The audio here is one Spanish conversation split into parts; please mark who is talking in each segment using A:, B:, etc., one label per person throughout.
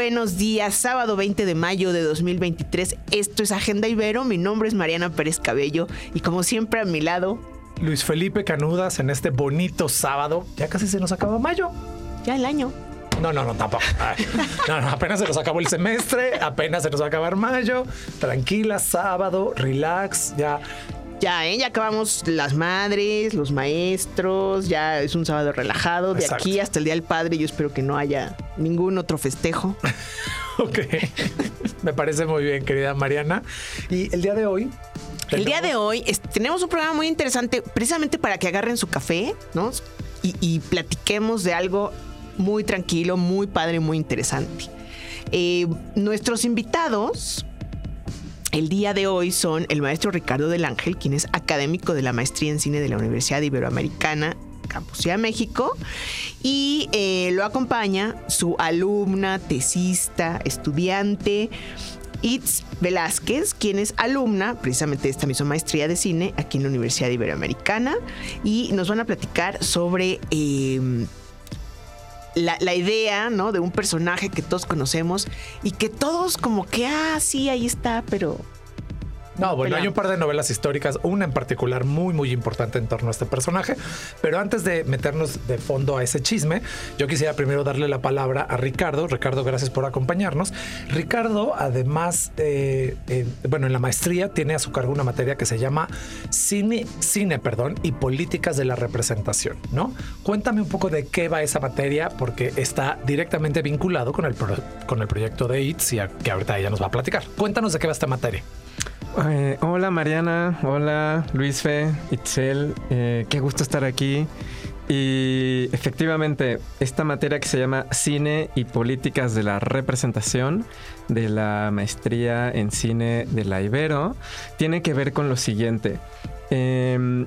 A: Buenos días, sábado 20 de mayo de 2023. Esto es Agenda Ibero. Mi nombre es Mariana Pérez Cabello y como siempre a mi lado,
B: Luis Felipe Canudas en este bonito sábado. Ya casi se nos acaba mayo.
A: ya el año.
B: No, no, no, tampoco. Ay, No, no, apenas se nos acabó el semestre, apenas se nos va a acabar mayo. Tranquila, sábado, relax, ya.
A: Ya, ¿eh? ya acabamos las madres, los maestros, ya es un sábado relajado. De
B: Exacto.
A: aquí hasta el Día del Padre yo espero que no haya ningún otro festejo.
B: Ok. Me parece muy bien, querida Mariana. Y el día de hoy.
A: El día de hoy es- tenemos un programa muy interesante precisamente para que agarren su café, ¿no? Y, y platiquemos de algo muy tranquilo, muy padre, muy interesante. Eh, nuestros invitados el día de hoy son el maestro Ricardo del Ángel, quien es académico de la maestría en cine de la Universidad Iberoamericana, Campus Ciudad México, y eh, lo acompaña su alumna, tesista, estudiante, Itz Velázquez, quien es alumna precisamente de esta misma maestría de cine aquí en la Universidad Iberoamericana, y nos van a platicar sobre... eh, la, la idea, ¿no? De un personaje que todos conocemos y que todos como que, ah, sí, ahí está, pero...
B: No, bueno, hay un par de novelas históricas, una en particular muy, muy importante en torno a este personaje. Pero antes de meternos de fondo a ese chisme, yo quisiera primero darle la palabra a Ricardo. Ricardo, gracias por acompañarnos. Ricardo, además, eh, eh, bueno, en la maestría tiene a su cargo una materia que se llama cine, cine, perdón, y políticas de la representación, ¿no? Cuéntame un poco de qué va esa materia, porque está directamente vinculado con el, pro- con el proyecto de ITS y a- que ahorita ella nos va a platicar. Cuéntanos de qué va esta materia.
C: Eh, hola Mariana, hola Luisfe, Itzel, eh, qué gusto estar aquí. Y efectivamente, esta materia que se llama Cine y Políticas de la Representación de la Maestría en Cine de la Ibero tiene que ver con lo siguiente. Em,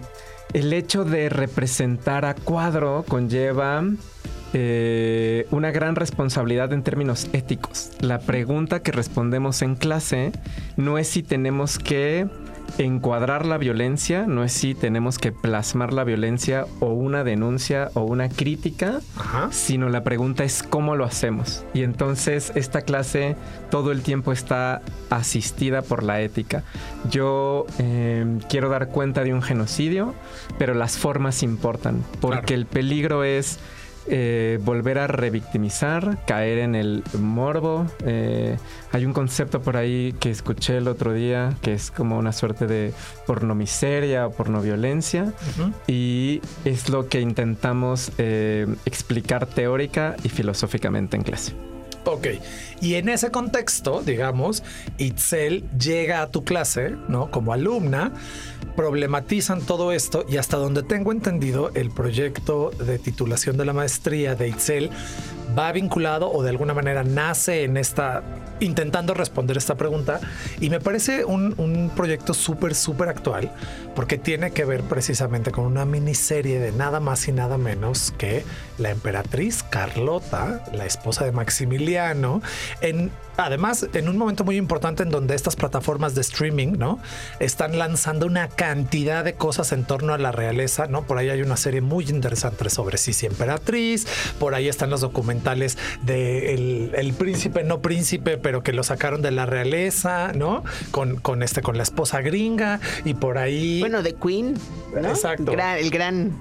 C: el hecho de representar a cuadro conlleva eh, una gran responsabilidad en términos éticos. La pregunta que respondemos en clase no es si tenemos que encuadrar la violencia, no es si tenemos que plasmar la violencia o una denuncia o una crítica,
B: Ajá.
C: sino la pregunta es cómo lo hacemos. Y entonces esta clase todo el tiempo está asistida por la ética. Yo eh, quiero dar cuenta de un genocidio, pero las formas importan, porque
B: Claro.
C: el peligro es eh, volver a revictimizar, caer en el morbo. Eh, hay un concepto por ahí que escuché el otro día que es como una suerte de pornomiseria o pornoviolencia
B: Ujú.
C: y es lo que intentamos eh, explicar teórica y filosóficamente en clase.
B: Ok. Y en ese contexto, digamos, Itzel llega a tu clase, ¿no? Como alumna, problematizan todo esto y hasta donde tengo entendido, el proyecto de titulación de la maestría de Itzel va vinculado o de alguna manera nace en esta, intentando responder esta pregunta. Y me parece un, proyecto súper, súper actual porque tiene que ver precisamente con una miniserie de nada más y nada menos que la emperatriz Carlota, la esposa de Maximiliano, en además en un momento muy importante en donde estas plataformas de streaming, ¿no? Están lanzando una cantidad de cosas en torno a la realeza, ¿no? Por ahí hay una serie muy interesante sobre Sisi Emperatriz, por ahí están los documentales de el, el príncipe, no príncipe, pero que lo sacaron de la realeza, ¿no? Con, con este, con la esposa gringa y por ahí...
A: Bueno, The Queen, ¿no?
B: Exacto.
A: Gran- el gran,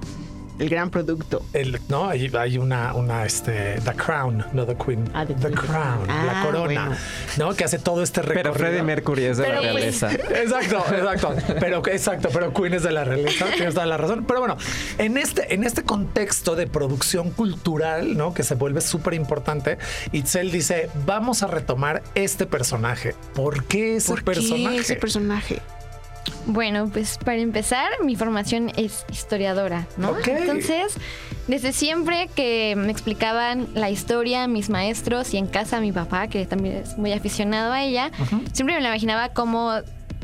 A: el gran producto.
B: El, no, hay, hay una, una, este, The Crown, no The Queen.
A: Ah, The
B: the,
A: Queen.
B: Crown, la
A: Ah,
B: corona,
A: bueno.
B: ¿no? Que hace todo este recorrido.
C: Pero Freddie Mercury es de
A: Pero,
C: la
A: pues,
C: realeza.
B: Exacto, exacto. Pero exacto, pero Queen es de la realeza, tienes toda la razón. Pero bueno, en este, en este contexto de producción cultural, ¿no? Que se vuelve súper importante, Itzel dice: vamos a retomar este personaje. ¿Por qué ese
A: ¿Por
B: personaje?
A: qué ese personaje?
D: Bueno, pues para empezar, mi formación es historiadora, ¿no?
B: Ok.
D: Entonces, desde siempre que me explicaban la historia mis maestros y en casa mi papá, que también es muy aficionado a ella, siempre me la imaginaba como,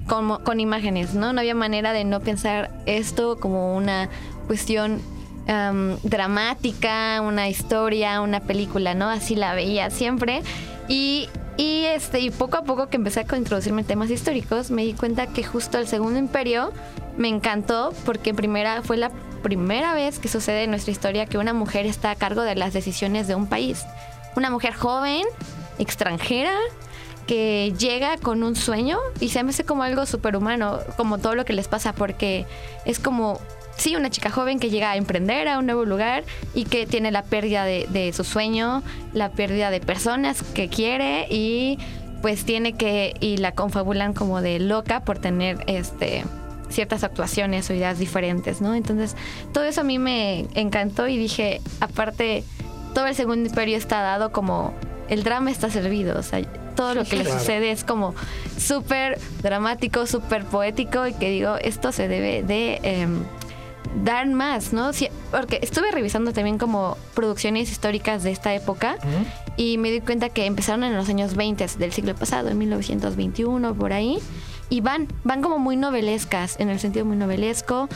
D: como con imágenes, ¿no? No había manera de no pensar esto como una cuestión am, dramática, una historia, una película, ¿no? Así la veía siempre. Y, y, este, y poco a poco que empecé a introducirme en temas históricos, me di cuenta que justo el Segundo Imperio me encantó porque primera, fue la primera vez que sucede en nuestra historia que una mujer está a cargo de las decisiones de un país. Una mujer joven, extranjera, que llega con un sueño y se me hace como algo superhumano, como todo lo que les pasa, porque es como, sí, una chica joven que llega a emprender a un nuevo lugar y que tiene la pérdida de, de su sueño, la pérdida de personas que quiere y pues tiene que, y la confabulan como de loca por tener este ciertas actuaciones o ideas diferentes, ¿no? Entonces, todo eso a mí me encantó y dije, aparte, todo el segundo imperio está dado como el drama está servido, o sea, todo lo que le
B: Claro.
D: sucede es como súper dramático, súper poético y que digo, esto se debe de em, dar más, ¿no? Sí, porque estuve revisando también como producciones históricas de esta época y me di cuenta que empezaron en los años 20 del siglo pasado, en 1921, por ahí. Y van, van como muy novelescas, en el sentido muy novelesco,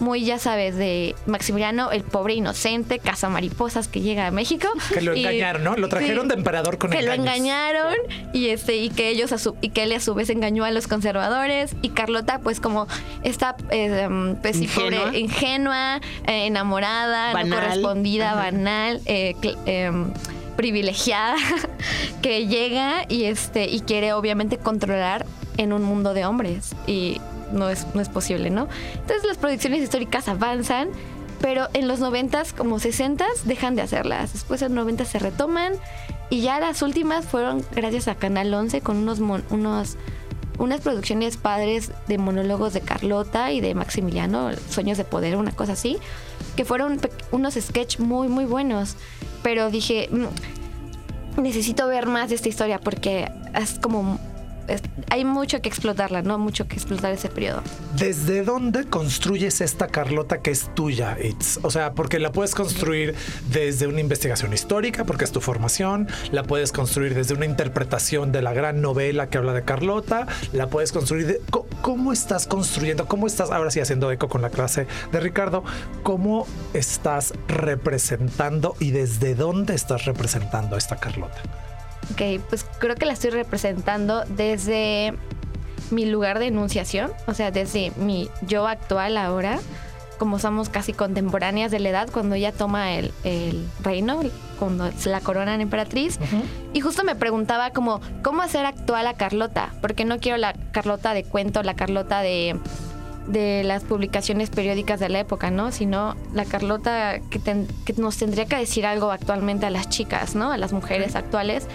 D: muy, ya sabes, de Maximiliano, el pobre inocente, caza mariposas que llega a México.
B: Que lo
D: Y-
B: engañaron, ¿no? Lo trajeron
D: sí,
B: de emperador con
D: que lo engañaron y este y que ellos a su, y que él a su vez engañó a los conservadores y Carlota pues como esta eh, um, pues
A: Ingenua.
D: pobre, ingenua eh, enamorada
A: Banal.
D: no correspondida
A: Ajá.
D: banal eh, em, privilegiada que llega y este y quiere obviamente controlar en un mundo de hombres y no es, no es posible, ¿no? Entonces las producciones históricas avanzan, pero en los 90s como 60s dejan de hacerlas. Después en los 90 se retoman y ya las últimas fueron gracias a Canal 11 con unos mon- unos unas producciones padres de monólogos de Carlota y de Maximiliano, Sueños de Poder, una cosa así, que fueron unos sketch muy, muy buenos. Pero dije, "Mm, necesito ver más de esta historia porque es como... hay mucho que explotarla, ¿no? Mucho que explotar ese periodo.
B: ¿Desde dónde construyes esta Carlota que es tuya, Itz? O sea, porque la puedes construir desde una investigación histórica, porque es tu formación, la puedes construir desde una interpretación de la gran novela que habla de Carlota, la puedes construir de... ¿Cómo estás construyendo? ¿Cómo estás, ahora sí haciendo eco con la clase de Ricardo, cómo estás representando y desde dónde estás representando a esta Carlota?
D: Ok, pues creo que la estoy representando desde mi lugar de enunciación, o sea, desde mi yo actual ahora, como somos casi contemporáneas de la edad, cuando ella toma el, el reino, cuando se la coronan emperatriz. Y justo me preguntaba como, ¿cómo hacer actual a Carlota? Porque no quiero la Carlota de cuento, la Carlota de de las publicaciones periódicas de la época, ¿no? Sino la Carlota que, ten- que nos tendría que decir algo actualmente a las chicas, ¿no? A las mujeres actuales.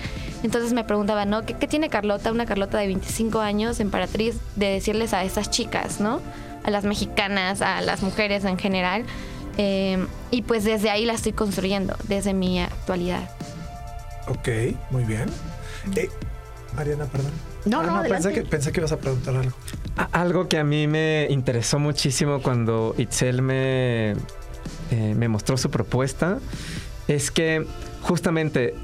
D: Entonces me preguntaba, ¿no? ¿Qué, qué tiene Carlota, una Carlota de 25 años, emperatriz, de decirles a esas chicas, ¿no? A las mexicanas, a las mujeres en general. Eh, y pues desde ahí la estoy construyendo, desde mi actualidad.
B: Ok, muy bien. Eh, Mariana, perdón.
A: No,
B: Ah,
A: no,
B: pensé que, pensé que ibas a preguntar algo.
C: A- Algo que a mí me interesó muchísimo cuando Itzel me, eh, me mostró su propuesta es que justamente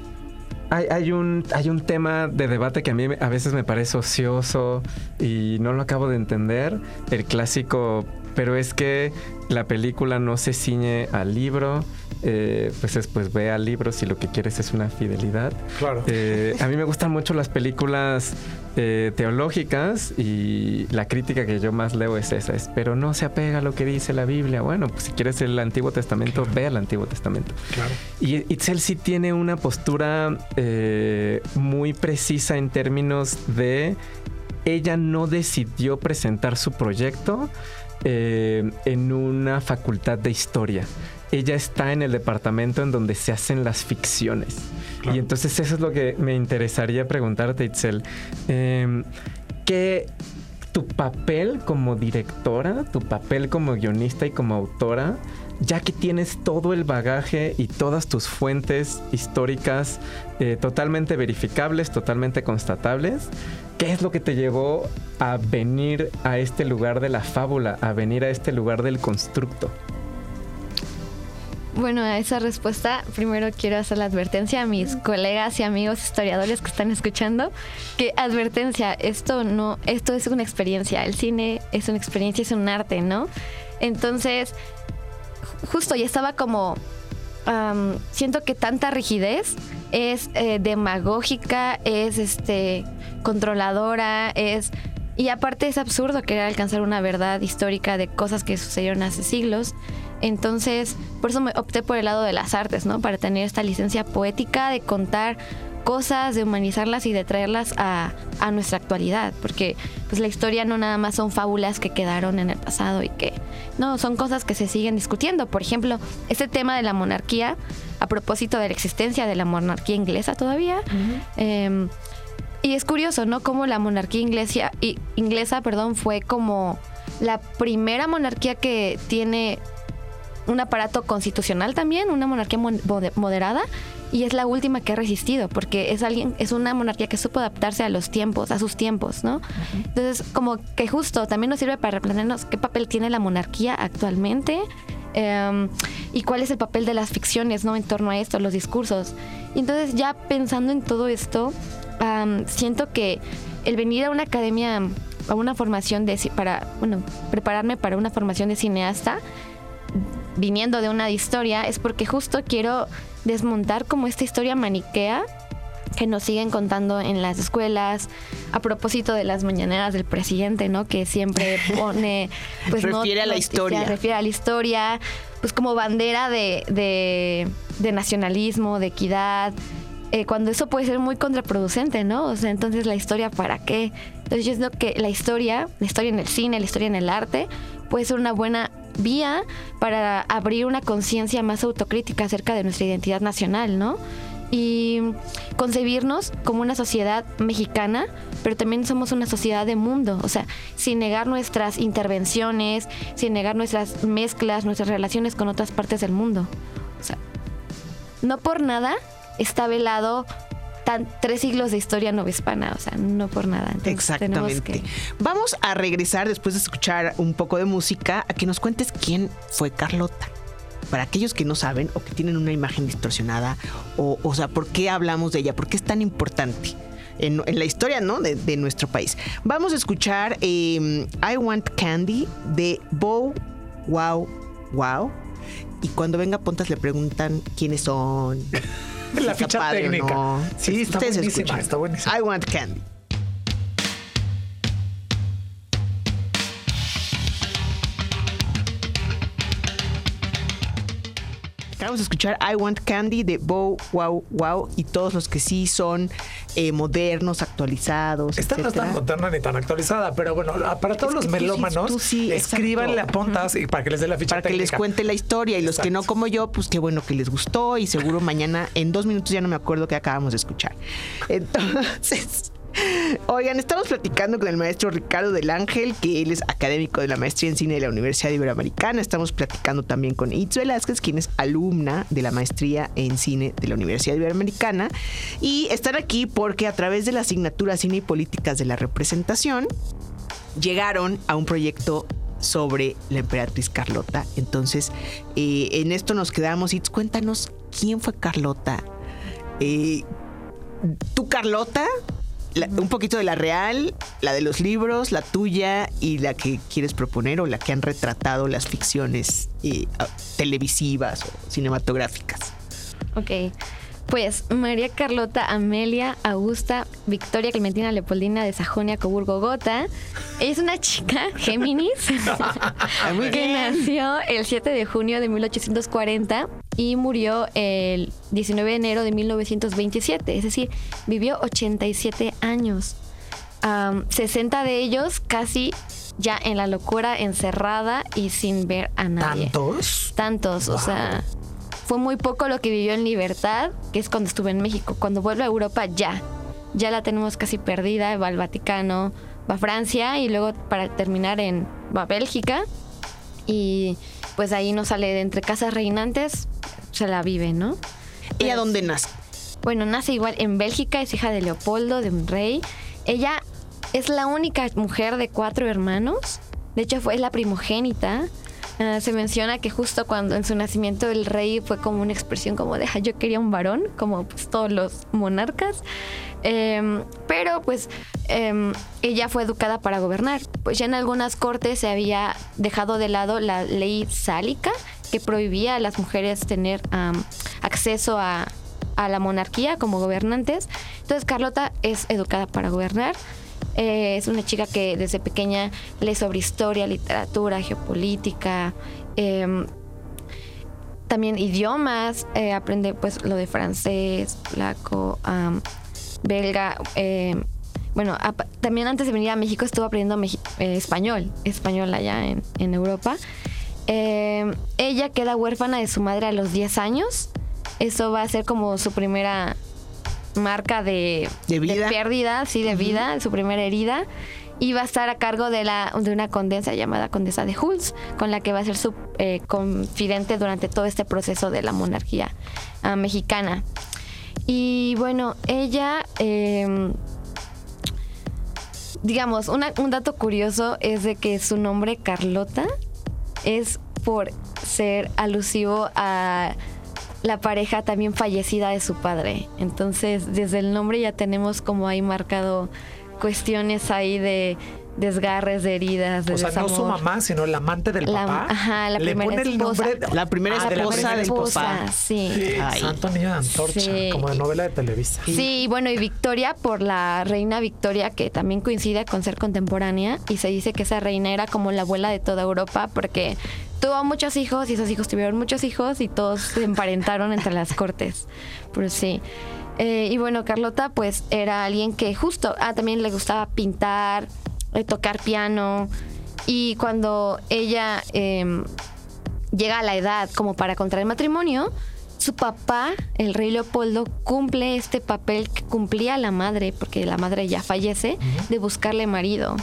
C: hay, hay un, hay un tema de debate que a mí a veces me parece ocioso y no lo acabo de entender. El clásico, pero es que la película no se ciñe al libro. Eh, pues es, pues ve al libro si lo que quieres es una fidelidad.
B: Claro.
C: Eh, a mí me gustan mucho las películas eh, teológicas y la crítica que yo más leo es esa, es, pero no se apega a lo que dice la Biblia. Bueno, pues si quieres el Antiguo Testamento, ve al Antiguo Testamento.
B: Claro.
C: Y Itzel sí tiene una postura muy precisa en términos de ella no decidió presentar su proyecto eh, en una facultad de historia. Ella está en el departamento en donde se hacen las ficciones.
B: Claro.
C: Y entonces eso es lo que me interesaría preguntarte, Itzel. Eh, ¿Qué tu papel como directora, tu papel como guionista y como autora ya que tienes todo el bagaje y todas tus fuentes históricas eh, totalmente verificables, totalmente constatables, ¿qué es lo que te llevó a venir a este lugar de la fábula, a venir a este lugar del constructo?
D: Bueno, a esa respuesta primero quiero hacer la advertencia a mis colegas y amigos historiadores que están escuchando, que advertencia, esto no, esto es una experiencia, el cine es una experiencia, es un arte, ¿no? Entonces, justo ya estaba como, siento que tanta rigidez es eh, demagógica, es este controladora, es y aparte es absurdo querer alcanzar una verdad histórica de cosas que sucedieron hace siglos. Entonces, por eso me opté por el lado de las artes, ¿no? Para tener esta licencia poética de contar cosas, de humanizarlas y de traerlas a, nuestra actualidad, porque pues la historia no nada más son fábulas que quedaron en el pasado y que no, son cosas que se siguen discutiendo. Por ejemplo, este tema de la monarquía, a propósito de la existencia de la monarquía inglesa todavía, em, y es curioso, ¿no? Como la monarquía inglesa, inglesa perdón, fue como la primera monarquía que tiene un aparato constitucional también, una monarquía moderada, y es la última que ha resistido, porque es alguien, es una monarquía que supo adaptarse a los tiempos, a sus tiempos, ¿no? Entonces, como que justo también nos sirve para replantearnos qué papel tiene la monarquía actualmente. Em, y cuál es el papel de las ficciones, ¿no? En torno a esto, los discursos. Y entonces, ya pensando en todo esto, siento que el venir a una academia, a una formación de, para, bueno, prepararme para una formación de cineasta, viniendo de una historia, es porque justo quiero desmontar como esta historia maniquea que nos siguen contando en las escuelas a propósito de las mañaneras del presidente, ¿no? Que siempre pone,
A: pues refiere a la historia,
D: refiere a la historia, pues como bandera de, de, de nacionalismo, de equidad, eh, cuando eso puede ser muy contraproducente, ¿no? O sea, entonces la historia, ¿para qué? Entonces yo creo que la historia, la historia en el cine, la historia en el arte, puede ser una buena vía para abrir una conciencia más autocrítica acerca de nuestra identidad nacional, ¿no? Y concebirnos como una sociedad mexicana, pero también somos una sociedad de mundo, o sea, sin negar nuestras intervenciones, sin negar nuestras mezclas, nuestras relaciones con otras partes del mundo. O sea, no por nada está velado tan, tres siglos de historia novohispana, o sea, no por nada.
A: Exactamente. Vamos a regresar después de escuchar un poco de música a que nos cuentes quién fue Carlota. Para aquellos que no saben o que tienen una imagen distorsionada, o, o sea, ¿por qué hablamos de ella? ¿Por qué es tan importante? En, la historia ¿no? de, nuestro país. Vamos a escuchar em, I Want Candy de Bow Wow Wow. Y cuando venga Pontas le preguntan quiénes son.
B: la ficha técnica. Sí, está buenísima, está buenísima.
A: I want candy. Acabamos de escuchar I Want Candy de Bow Wow Wow y todos los que sí son eh, modernos, actualizados.
B: Esta no es tan moderna ni tan actualizada, pero bueno, para todos los melómanos, sí, escríbanle a Pontas y para que les dé la ficha
A: Para que les cuente la historia y los que no como yo, pues qué bueno que les gustó y seguro mañana en dos minutos ya no me acuerdo que acabamos de escuchar. Entonces... Oigan, estamos platicando con el maestro Ricardo del Ángel, que él es académico de la maestría en cine de la Universidad Iberoamericana. Estamos platicando también con Itz Velázquez, quien es alumna de la maestría en cine de la Universidad Iberoamericana. Y están aquí porque a través de la asignatura Cine y Políticas de la Representación, llegaron a un proyecto sobre la emperatriz Carlota. Entonces, eh, en esto nos quedamos. Itz, cuéntanos quién fue Carlota. Eh, ¿Tú, Carlota? Un poquito de la real, la de los libros, la tuya y la que quieres proponer o la que han retratado las ficciones eh, televisivas o cinematográficas.
D: Ok. Pues María Carlota Amelia Augusta Victoria Clementina Leopoldina de Sajonia Coburgo Gotha es una chica Géminis que nació el 7 de junio de 1840 y murió el 19 de enero de 1927, es decir, vivió 87 años. 60 de ellos casi ya en la locura, encerrada y sin ver a nadie.
B: ¿Tantos?
D: Tantos, o sea, fue muy poco lo que vivió en libertad, que es cuando estuve en México. Cuando vuelve a Europa, ya, ya la tenemos casi perdida, va al Vaticano, va a Francia y luego para terminar en va a Bélgica. Y pues ahí no sale de entre casas reinantes, se la vive, ¿no?
A: ¿Ella dónde nace?
D: Bueno, nace igual en Bélgica, es hija de Leopoldo, de un rey. Ella es la única mujer de cuatro hermanos. De hecho, fue la primogénita. Ah, se menciona que justo cuando en su nacimiento el rey fue como una expresión como de, "Ah, yo quería un varón, como pues todos los monarcas. Em, pero pues em, ella fue educada para gobernar. Pues ya en algunas cortes se había dejado de lado la ley sálica que prohibía a las mujeres tener acceso a, a la monarquía como gobernantes. Entonces Carlota es educada para gobernar. Eh, es una chica que desde pequeña lee sobre historia, literatura, geopolítica, em, también idiomas, eh, aprende pues lo de francés, polaco, belga. em, bueno, también antes de venir a México estuvo aprendiendo eh, español, español allá en, en Europa. Em, ella queda huérfana de su madre a los 10 años. Eso va a ser como su primera marca de,
A: De vida.
D: pérdida, sí, de vida, su primera herida. Y va a estar a cargo de, la, de una condesa llamada Condesa de Huls, con la que va a ser su eh, confidente durante todo este proceso de la monarquía ah, mexicana. Y bueno, ella, em, digamos, una- un dato curioso es de que su nombre Carlota es por ser alusivo a la pareja también fallecida de su padre. Entonces, desde el nombre ya tenemos como ahí marcado cuestiones ahí de desgarres, de heridas, de
B: O sea, no su mamá, sino la amante del
D: La-
B: papá.
D: ajá, la
B: Le
D: primera
B: pone el
D: esposa.
B: nombre.
A: La primera
B: Ah, de la
A: esposa
B: primera
A: del
B: esposa.
A: papá.
D: sí.
A: Ay.
B: Santo niño de antorcha,
D: Sí.
B: como de novela de Televisa.
D: Sí, y bueno, y Victoria por la reina Victoria, que también coincide con ser contemporánea, y se dice que esa reina era como la abuela de toda Europa porque tuvo muchos hijos y esos hijos tuvieron muchos hijos y todos se emparentaron entre las cortes. Pero sí. Eh, y bueno, Carlota pues era alguien que justo, ah, también le gustaba pintar, eh, tocar piano, y cuando ella... em, llega a la edad como para contraer matrimonio, su papá, el rey Leopoldo, cumple este papel que cumplía la madre, porque la madre ya fallece, de buscarle marido.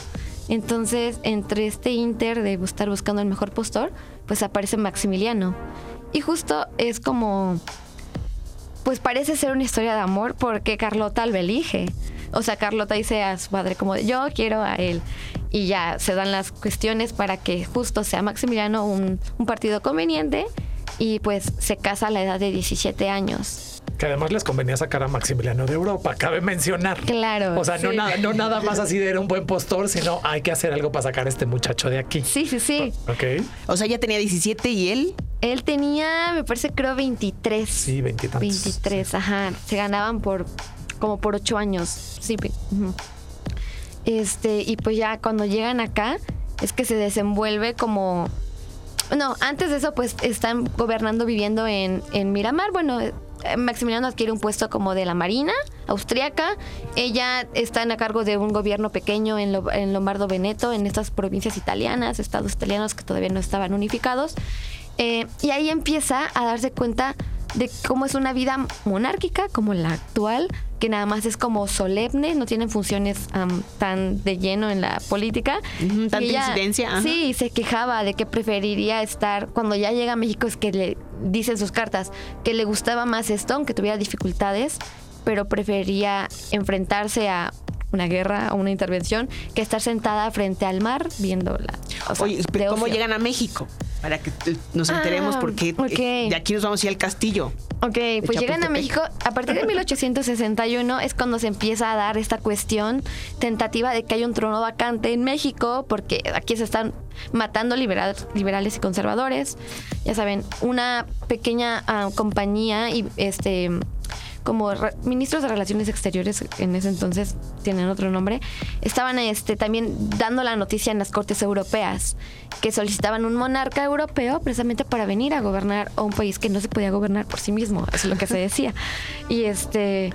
D: Entonces, entre este inter de estar buscando el mejor postor, pues aparece Maximiliano. Y justo es como, pues parece ser una historia de amor porque Carlota lo elige. O sea, Carlota dice a su padre como, yo quiero a él. Y ya se dan las cuestiones para que justo sea Maximiliano un, un partido conveniente y pues se casa a la edad de 17 años.
B: Que además les convenía sacar a Maximiliano de Europa, cabe mencionar.
D: Claro,
B: O sea, no, nada, no nada más así de era un buen postor, sino hay que hacer algo para sacar a este muchacho de aquí.
D: Sí, sí, sí.
B: Ok.
A: O sea, ella tenía 17 y él.
D: Él tenía, me parece, creo 23.
B: Sí, veintitantos.
D: 23, ajá. Se ganaban por como por ocho años. Sí. Este, y pues ya cuando llegan acá, es que se desenvuelve como. No, antes de eso, pues están gobernando, viviendo en, en Miramar. Bueno, Maximiliano adquiere un puesto como de la Marina austriaca. Ella está a cargo de un gobierno pequeño en, Lo- en Lombardo Veneto, en estas provincias italianas, estados italianos que todavía no estaban unificados. Eh, y ahí empieza a darse cuenta de cómo es una vida monárquica como la actual, que nada más es como solemne, no tienen funciones am, tan de lleno en la política.
A: Tanta incidencia, ajá.
D: Sí, se quejaba de que preferiría estar, cuando ya llega a México es que le dicen sus cartas, que le gustaba más esto, aunque tuviera dificultades, pero prefería enfrentarse a una guerra o una intervención que estar sentada frente al mar viéndola. O sea,
A: Oye, ¿cómo llegan a México? Para que nos enteremos,
D: Ah,
A: eh, de aquí nos vamos a ir al castillo.
D: Ok, pues llegan a. México a partir de 1861 es cuando se empieza a dar esta cuestión tentativa de que hay un trono vacante en México porque aquí se están matando liberal- liberales y conservadores. Ya saben, una pequeña ah, compañía y este como ministros de relaciones exteriores en ese entonces tienen otro nombre estaban este también dando la noticia en las cortes europeas que solicitaban un monarca europeo precisamente para venir a gobernar a un país que no se podía gobernar por sí mismo es lo que se decía y este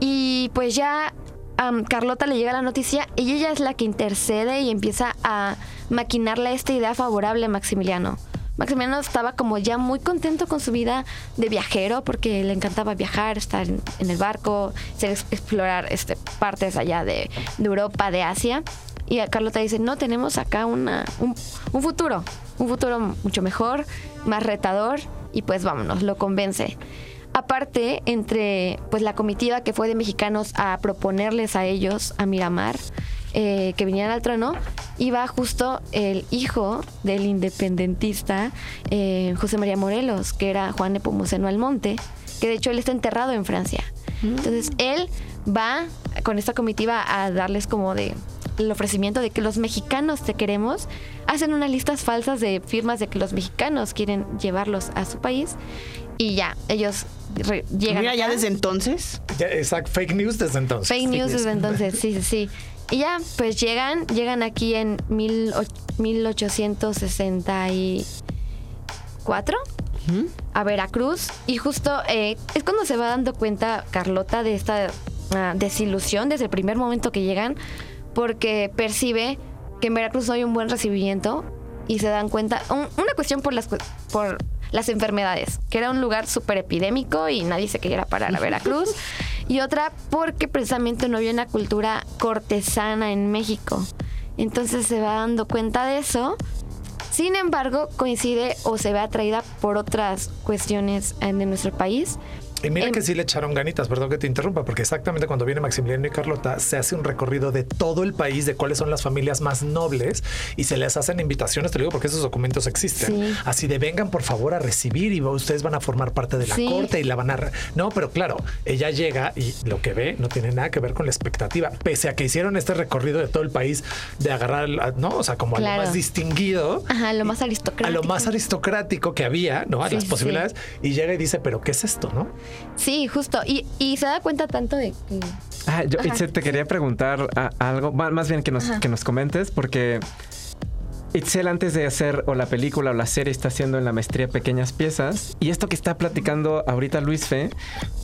D: y pues ya Carlota le llega la noticia y ella es la que intercede y empieza a maquinarle esta idea favorable a Maximiliano. Maximiliano estaba como ya muy contento con su vida de viajero porque le encantaba viajar, estar en, el barco, explorar este, partes allá de, Europa, de Asia. Y a Carlota dice, no, tenemos acá un, un futuro, un futuro mucho mejor, más retador, y pues vámonos, lo convence. Aparte, entre pues la comitiva que fue de mexicanos a proponerles a ellos, a Miramar, eh, que vinieran al trono, iba justo el hijo del independentista eh, José María Morelos, que era Juan Nepomuceno Almonte, que de hecho él está enterrado en Francia. Entonces él va con esta comitiva a darles como de el ofrecimiento de que los mexicanos te queremos, hacen unas listas falsas de firmas de que los mexicanos quieren llevarlos a su país y ya, ellos re- llegan.
A: Mira, ya desde entonces.
B: Ya, exacto, fake news desde entonces.
D: Fake news desde entonces, sí, sí, sí. Y ya, pues llegan, llegan aquí en mil och- 1864 a Veracruz. Y justo eh, es cuando se va dando cuenta Carlota de esta ah, desilusión desde el primer momento que llegan porque percibe que en Veracruz no hay un buen recibimiento y se dan cuenta un- una cuestión por las por las enfermedades que era un lugar súper epidémico y nadie se quería parar a Veracruz y otra porque precisamente no había una cultura cortesana en México entonces se va dando cuenta de eso sin embargo, coincide o se ve atraída por otras cuestiones eh, de nuestro país.
B: Y mira que sí le echaron ganitas, perdón que te interrumpa, porque exactamente cuando viene Maximiliano y Carlota se hace un recorrido de todo el país, de cuáles son las familias más nobles y se les hacen invitaciones, te lo digo porque esos documentos existen.
D: Sí.
B: Así de vengan por favor a recibir y ustedes van a formar parte de la
D: Sí.
B: corte y la van a... re- No, pero claro, ella llega y lo que ve no tiene nada que ver con la expectativa, pese a que hicieron este recorrido de todo el país de agarrar, a- ¿no? O sea, como a
D: Claro.
B: lo más distinguido.
D: Ajá, lo más
B: A
D: aristocrático.
B: lo más aristocrático que había, ¿no? A
D: Sí,
B: las posibilidades. Y llega y dice, pero ¿qué es esto, no?
D: Sí, justo. Y, y se da cuenta tanto de que...
C: Ah, yo
D: Ajá.
C: Itzel, te quería preguntar a- algo, más bien que nos,
D: Ajá.
C: que nos comentes, porque Itzel antes de hacer o la película o la serie está haciendo en la maestría pequeñas piezas y esto que está platicando ahorita Luis Fe,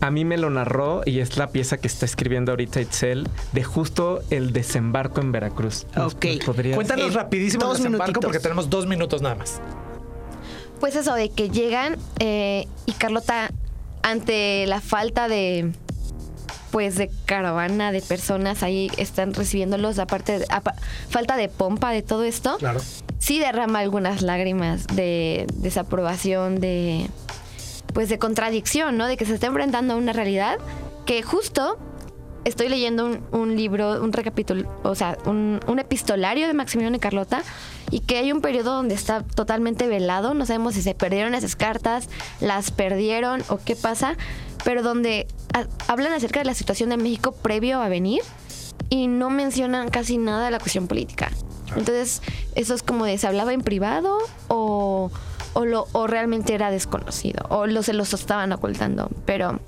C: a mí me lo narró y es la pieza que está escribiendo ahorita Itzel de justo el desembarco en Veracruz. ¿Nos
A: Ok.
C: podrías-
B: Cuéntanos
A: Eh,
B: rapidísimo el desembarco
A: minutitos.
B: porque tenemos dos minutos nada más.
D: Pues eso, de que llegan eh, y Carlota, ante la falta de pues de caravana de personas ahí están recibiéndolos aparte falta de pompa de todo esto
B: Claro.
D: sí derrama algunas lágrimas de desaprobación, de pues de contradicción, ¿no? De que se está enfrentando a una realidad que justo estoy leyendo un, libro, un recapítulo, o sea, un, epistolario de Maximiliano y Carlota y que hay un periodo donde está totalmente velado, no sabemos si se perdieron esas cartas, las perdieron o qué pasa, pero donde hablan acerca de la situación de México previo a venir y no mencionan casi nada de la cuestión política. Entonces, eso es como de, ¿se hablaba en privado o, o, lo, o realmente era desconocido? O se los estaban ocultando. Pero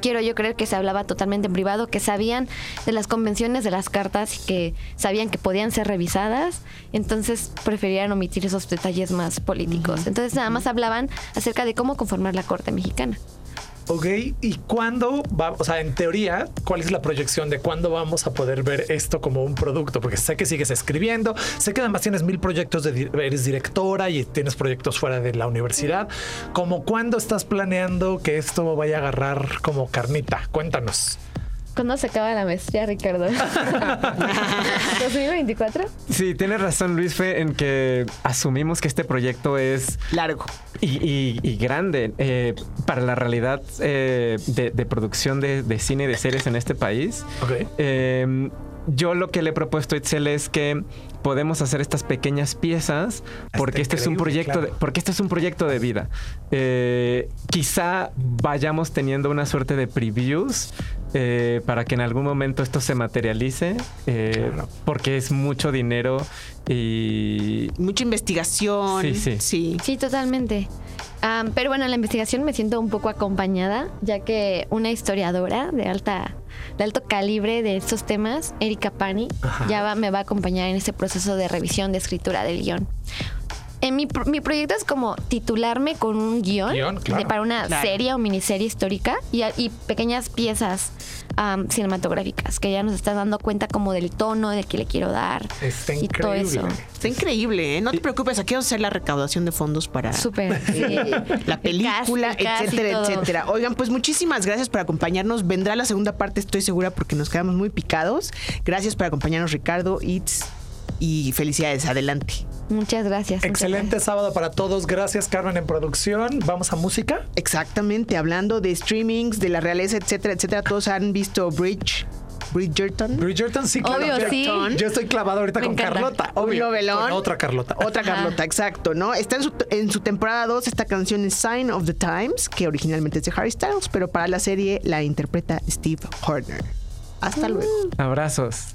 D: quiero yo creer que se hablaba totalmente en privado, que sabían de las convenciones de las cartas y que sabían que podían ser revisadas, entonces preferían omitir esos detalles más políticos. Entonces nada más hablaban acerca de cómo conformar la corte mexicana.
B: Ok, ¿y cuándo va, o sea, en teoría, cuál es la proyección de cuándo vamos a poder ver esto como un producto? Porque sé que sigues escribiendo, sé que además tienes mil proyectos, de, eres directora y tienes proyectos fuera de la universidad. ¿Cómo cuándo estás planeando que esto vaya a agarrar como carnita? Cuéntanos.
D: ¿Cuándo se acaba la maestría, Ricardo? ¿2024?
C: Sí, tienes razón Luis Fe en que asumimos que este proyecto es
A: Largo.
C: Y, y- y grande eh, para la realidad eh, de, de producción de, de cine y de series en este país.
B: Ok.
C: Eh, yo lo que le he propuesto a Itzel es que podemos hacer estas pequeñas piezas porque
B: Está
C: este es un proyecto de, porque este es un proyecto de vida. Eh, quizá vayamos teniendo una suerte de previews eh, para que en algún momento esto se materialice eh,
B: Claro.
C: porque es mucho dinero y
A: Mucha investigación.
C: Sí, sí.
A: Sí.
D: Sí, totalmente. Pero bueno, en la investigación me siento un poco acompañada, ya que una historiadora de alta, de alto calibre de estos temas, Erika Pani,
B: Ajá.
D: ya va- me va a acompañar en este proceso de revisión de escritura del guion. En mi, mi proyecto es como titularme con un guion,
B: Guión, claro.
D: de- para una
A: Claro.
D: serie o miniserie histórica y, pequeñas piezas cinematográficas que ya nos están dando cuenta como del tono del que le quiero dar
B: Está
D: y todo
B: increíble.
D: eso.
A: Está increíble, ¿eh? No te preocupes, aquí vamos a hacer la recaudación de fondos para
D: Súper. sí.
A: la película,
D: El cast, el cast y
A: etcétera,
D: todo.
A: etcétera. Oigan, pues muchísimas gracias por acompañarnos. Vendrá la segunda parte, estoy segura, porque nos quedamos muy picados. Gracias por acompañarnos, Ricardo, Itz, y felicidades, adelante.
D: Muchas gracias. muchas
B: Excelente
D: gracias.
B: sábado para todos. Gracias, Carmen, en producción. Vamos a música.
A: Exactamente, hablando de streamings, de la realeza, etcétera, etcétera, todos han visto Bridge, Bridgerton.
B: Bridgerton, sí, claro.
D: Obvio,
B: Yo-
D: sí.
B: Yo estoy clavado ahorita
D: Me
B: con
D: encanta.
B: Carlota. Obvio.
A: novelón.
B: Con otra Carlota.
A: Otra
D: Ajá.
A: Carlota, exacto, ¿no? Está en su, en su temporada 2 esta canción es Sign of the Times, que originalmente es de Harry Styles, pero para la serie la interpreta Steve Horner. Hasta luego.
C: Abrazos.